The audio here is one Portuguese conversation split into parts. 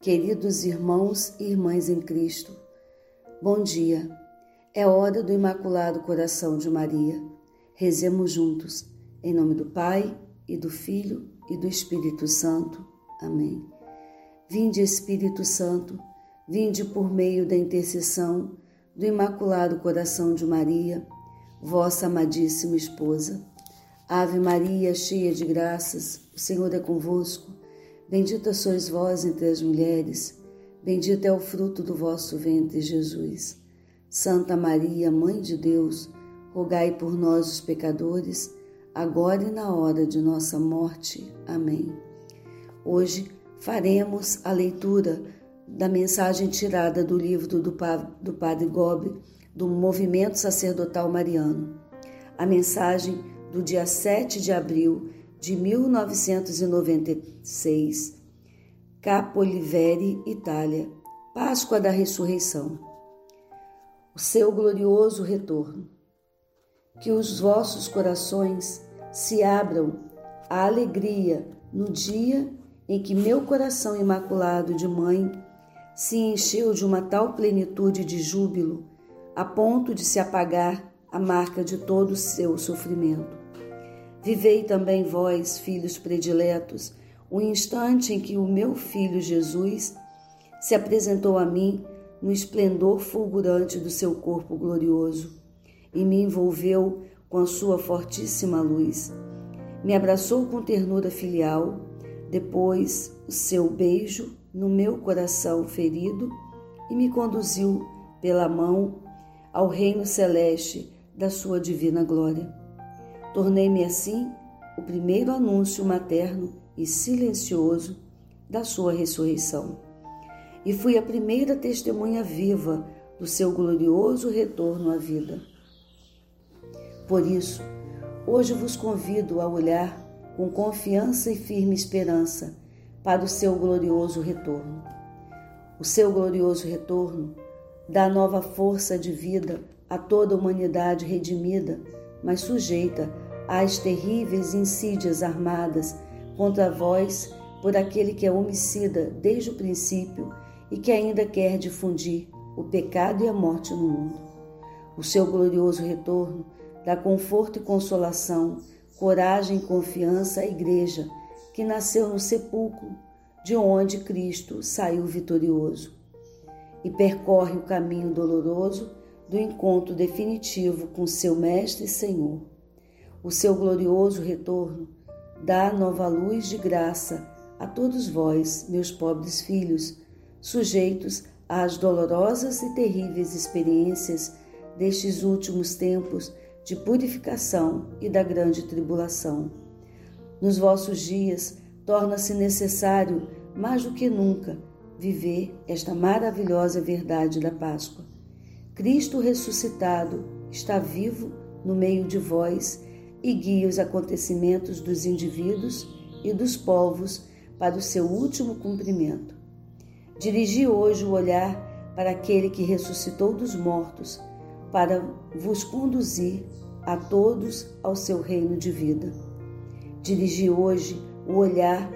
Queridos irmãos e irmãs em Cristo, bom dia. É hora do Imaculado Coração de Maria. Rezemos juntos, em nome do Pai e do Filho e do Espírito Santo. Amém. Vinde, Espírito Santo, vinde por meio da intercessão do Imaculado Coração de Maria, vossa amadíssima esposa. Ave Maria, cheia de graças, o Senhor é convosco. Bendita sois vós entre as mulheres, bendito é o fruto do vosso ventre, Jesus. Santa Maria, Mãe de Deus, rogai por nós, os pecadores, agora e na hora de nossa morte. Amém. Hoje faremos a leitura da mensagem tirada do livro do, do Padre Gobi, do Movimento Sacerdotal Mariano. A mensagem do dia 7 de abril de 1996, Capoliveri, Itália, Páscoa da Ressurreição. O seu glorioso retorno. Que os vossos corações se abram à alegria no dia em que meu coração imaculado de mãe se encheu de uma tal plenitude de júbilo, a ponto de se apagar a marca de todo o seu sofrimento. Vivei também vós, filhos prediletos, o instante em que o meu filho Jesus se apresentou a mim no esplendor fulgurante do seu corpo glorioso e me envolveu com a sua fortíssima luz. Me abraçou com ternura filial, depois o seu beijo no meu coração ferido e me conduziu pela mão ao reino celeste da sua divina glória. Tornei-me assim o primeiro anúncio materno e silencioso da sua ressurreição. E fui a primeira testemunha viva do seu glorioso retorno à vida. Por isso, hoje vos convido a olhar com confiança e firme esperança para o seu glorioso retorno. O seu glorioso retorno dá nova força de vida a toda a humanidade redimida, mas sujeita às terríveis insídias armadas contra vós por aquele que é homicida desde o princípio e que ainda quer difundir o pecado e a morte no mundo. O seu glorioso retorno dá conforto e consolação, coragem e confiança à Igreja que nasceu no sepulcro de onde Cristo saiu vitorioso e percorre o caminho doloroso do encontro definitivo com seu Mestre e Senhor o seu glorioso retorno, dá nova luz de graça a todos vós, meus pobres filhos, sujeitos às dolorosas e terríveis experiências destes últimos tempos de purificação e da grande tribulação. Nos vossos dias, torna-se necessário, mais do que nunca, viver esta maravilhosa verdade da Páscoa. Cristo ressuscitado está vivo no meio de vós e guia os acontecimentos dos indivíduos e dos povos para o seu último cumprimento. Dirigi hoje o olhar para aquele que ressuscitou dos mortos, para vos conduzir a todos ao seu reino de vida. Dirigi hoje o olhar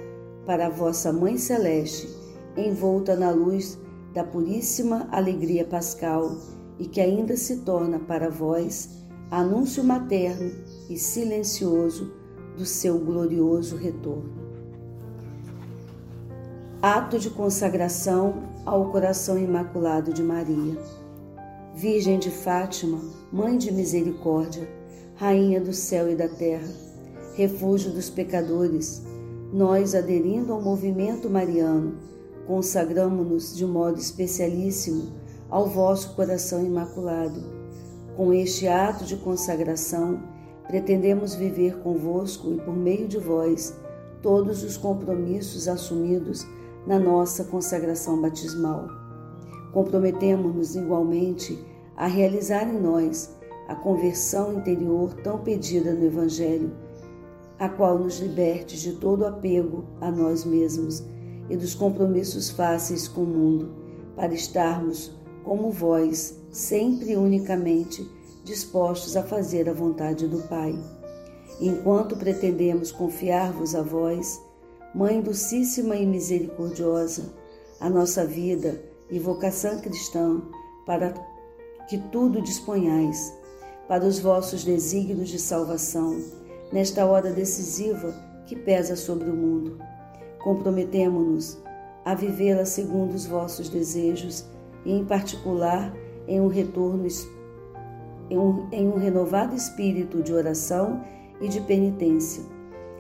para a vossa Mãe Celeste, envolta na luz da puríssima alegria pascal e que ainda se torna para vós anúncio materno e silencioso do seu glorioso retorno. Ato de consagração ao coração imaculado de Maria. Virgem de Fátima, Mãe de Misericórdia, Rainha do céu e da terra, refúgio dos pecadores, nós, aderindo ao movimento mariano, consagramos-nos de modo especialíssimo ao vosso coração imaculado com este ato de consagração, pretendemos viver convosco e por meio de vós todos os compromissos assumidos na nossa consagração batismal. Comprometemos-nos igualmente a realizar em nós a conversão interior tão pedida no Evangelho, a qual nos liberte de todo apego a nós mesmos e dos compromissos fáceis com o mundo, para estarmos como vós, sempre unicamente dispostos a fazer a vontade do Pai. Enquanto pretendemos confiar-vos a vós, Mãe docíssima e misericordiosa, a nossa vida e vocação cristã para que tudo disponhais para os vossos desígnios de salvação nesta hora decisiva que pesa sobre o mundo. Comprometemo-nos a vivê-la segundo os vossos desejos e, em particular, em um retorno em um, em um renovado espírito de oração e de penitência,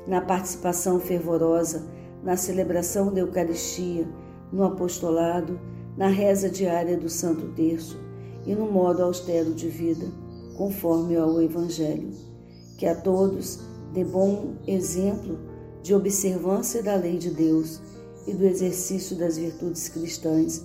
na participação fervorosa, na celebração da Eucaristia, no apostolado, na reza diária do Santo Terço e no modo austero de vida, conforme ao Evangelho. Que a todos dê bom exemplo de observância da lei de Deus e do exercício das virtudes cristãs,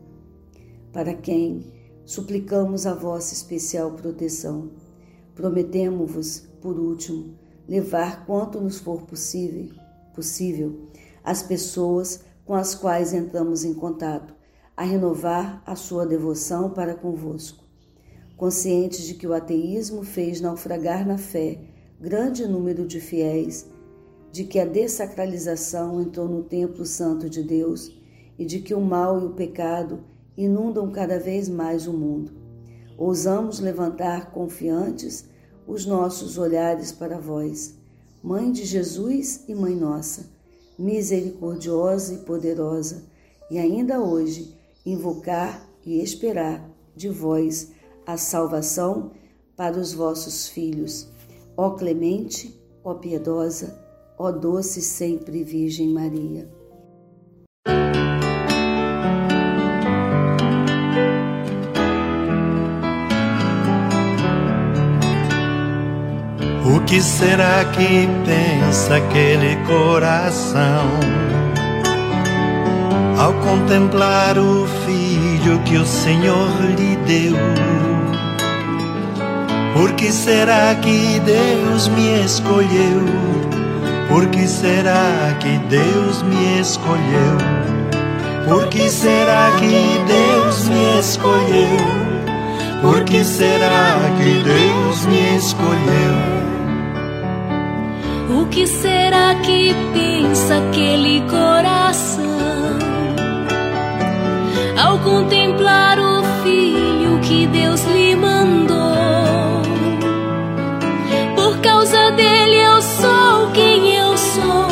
para quem suplicamos a vossa especial proteção. Prometemo-vos, por último, levar quanto nos for possível, possível as pessoas com as quais entramos em contato, a renovar a sua devoção para convosco. Conscientes de que o ateísmo fez naufragar na fé grande número de fiéis, de que a dessacralização entrou no templo santo de Deus e de que o mal e o pecado inundam cada vez mais o mundo. Ousamos levantar confiantes os nossos olhares para vós, Mãe de Jesus e Mãe nossa, misericordiosa e poderosa, e ainda hoje invocar e esperar de vós a salvação para os vossos filhos Ó clemente, ó piedosa, ó doce sempre Virgem Maria. O que será que pensa aquele coração ao contemplar o filho que o Senhor lhe deu? Por que será que Deus me escolheu? Por que será que Deus me escolheu? Por que será que Deus me escolheu? Por que será que Deus me escolheu? Que será que pensa aquele coração ao contemplar o filho que Deus lhe mandou? causa dele eu sou quem eu sou.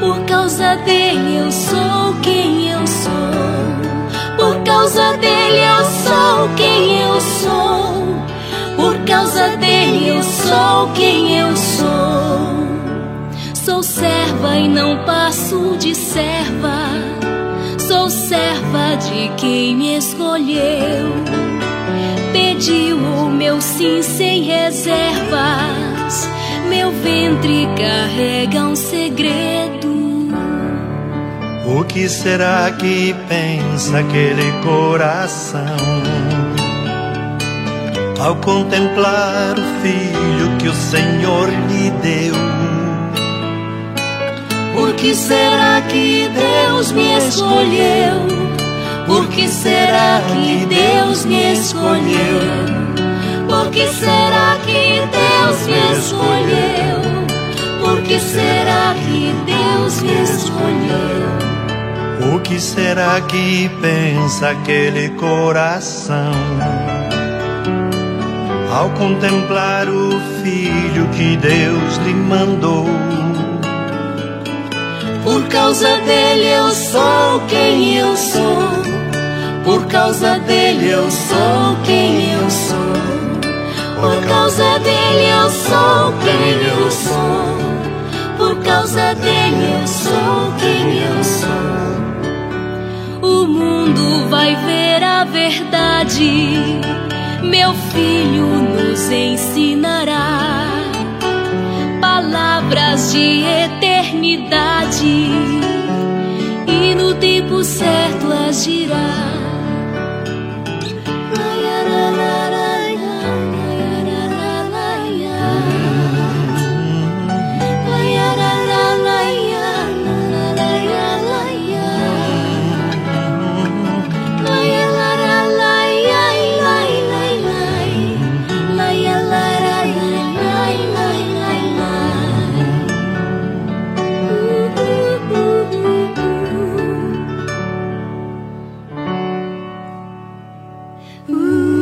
Por causa dele eu sou quem eu sou. Por causa dele eu sou quem eu sou. Sou e não passo de serva. Sou serva de quem me escolheu. Pediu o meu sim sem reservas. Meu ventre carrega um segredo. O que será que pensa aquele coração ao contemplar o filho que o Senhor lhe deu? Por que será que Deus me escolheu? Por que será que Deus me escolheu? Por que será que Deus me escolheu? Por que será que Deus me escolheu? O que será que pensa aquele coração ao contemplar o filho que Deus lhe mandou? Por causa dele eu sou quem eu sou. Por causa dele eu sou quem eu sou. Por causa dele eu sou quem eu sou. Por causa dele eu sou quem eu sou o mundo vai ver a verdade. Meu filho nos ensinará palavras de eternidade. E no tempo certo existirá. Ooh.